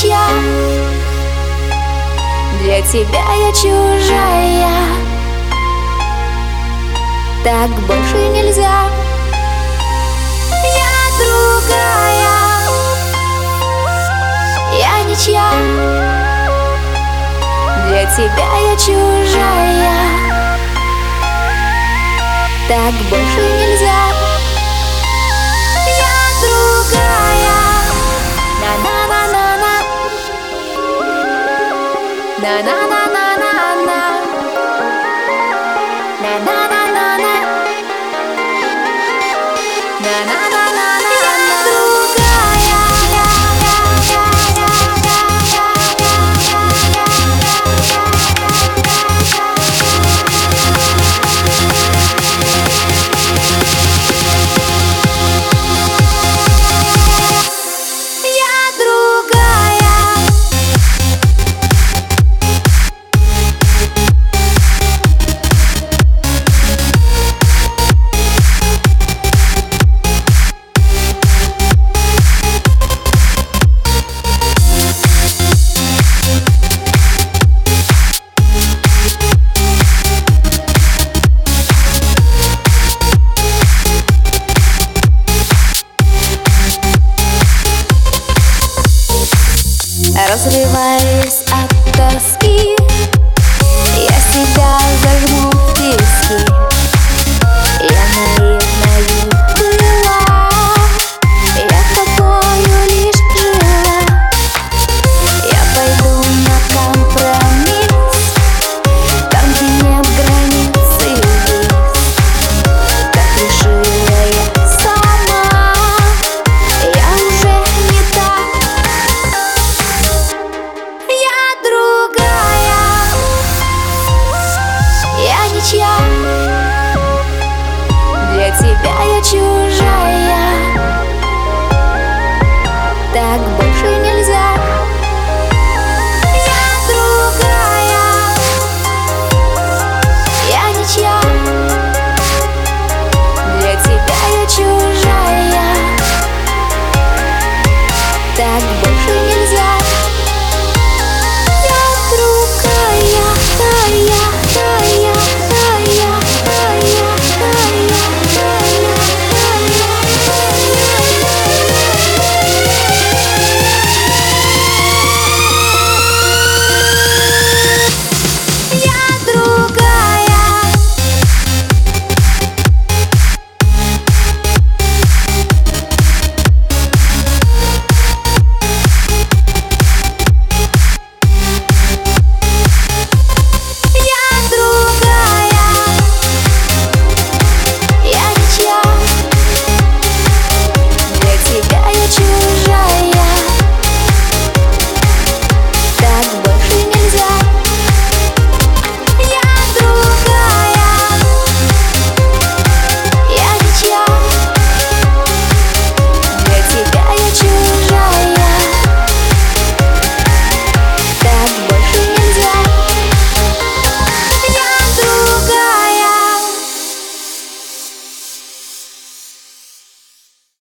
ничья Для тебя я чужая. Так больше нельзя. Я другая. Я ничья. Для тебя я чужая. Так больше нельзя. Я другая na na na na Разрываясь от тоски. 就是。